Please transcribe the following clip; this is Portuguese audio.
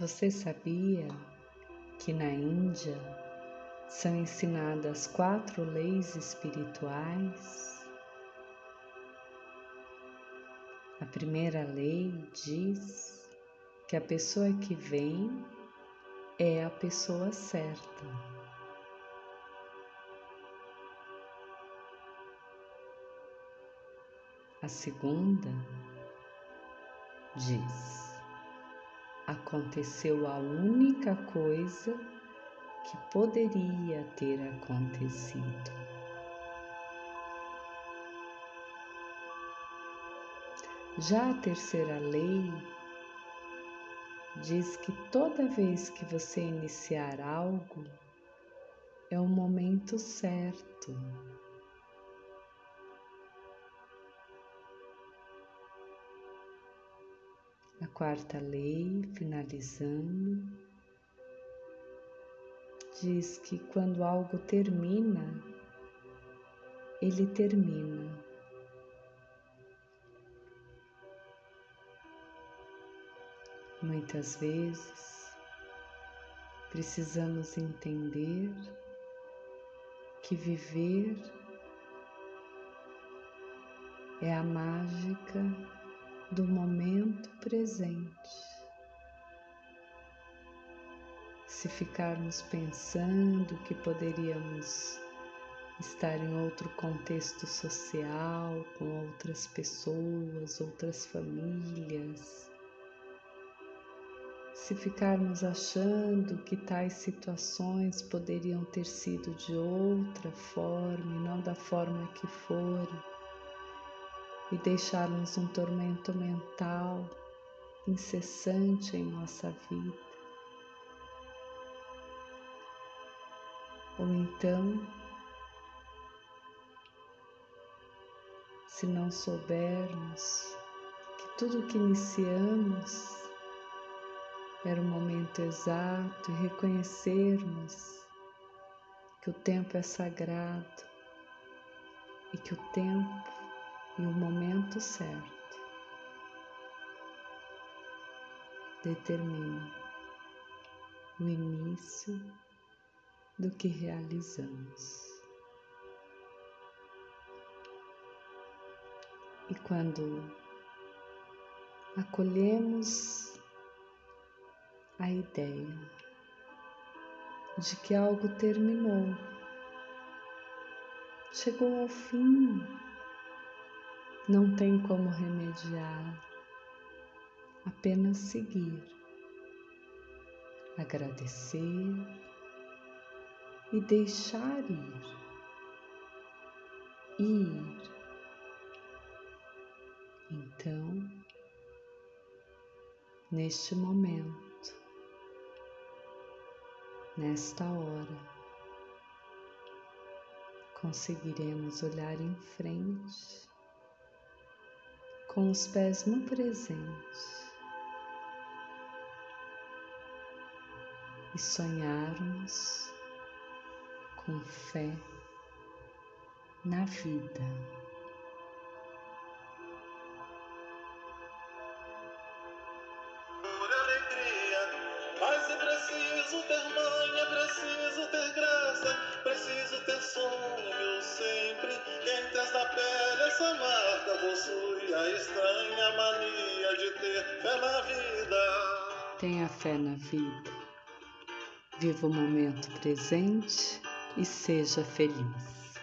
Você sabia que na Índia são ensinadas quatro leis espirituais? A primeira lei diz que a pessoa que vem é a pessoa certa. A segunda diz aconteceu a única coisa que poderia ter acontecido. Já a terceira lei diz que toda vez que você iniciar algo, é o momento certo A quarta lei, finalizando, diz que quando algo termina, ele termina. Muitas vezes precisamos entender que viver é a mágica do momento presente. Se ficarmos pensando que poderíamos estar em outro contexto social, com outras pessoas, outras famílias, se ficarmos achando que tais situações poderiam ter sido de outra forma e não da forma que foram, e deixarmos um tormento mental incessante em nossa vida. Ou então, se não soubermos que tudo que iniciamos era o momento exato e reconhecermos que o tempo é sagrado e que o tempo e o momento certo determina o início do que realizamos. E quando acolhemos a ideia de que algo terminou, chegou ao fim, não tem como remediar, apenas seguir, agradecer e deixar ir. Ir. Então, neste momento, nesta hora, conseguiremos olhar em frente com os pés no presente e sonharmos com fé na vida. Por alegria, mas é preciso ter manha, preciso ter graça, preciso ter sonho Quentes da pele essa marca possui a estranha mania de ter fé na vida. Tenha fé na vida. Viva o momento presente e seja feliz.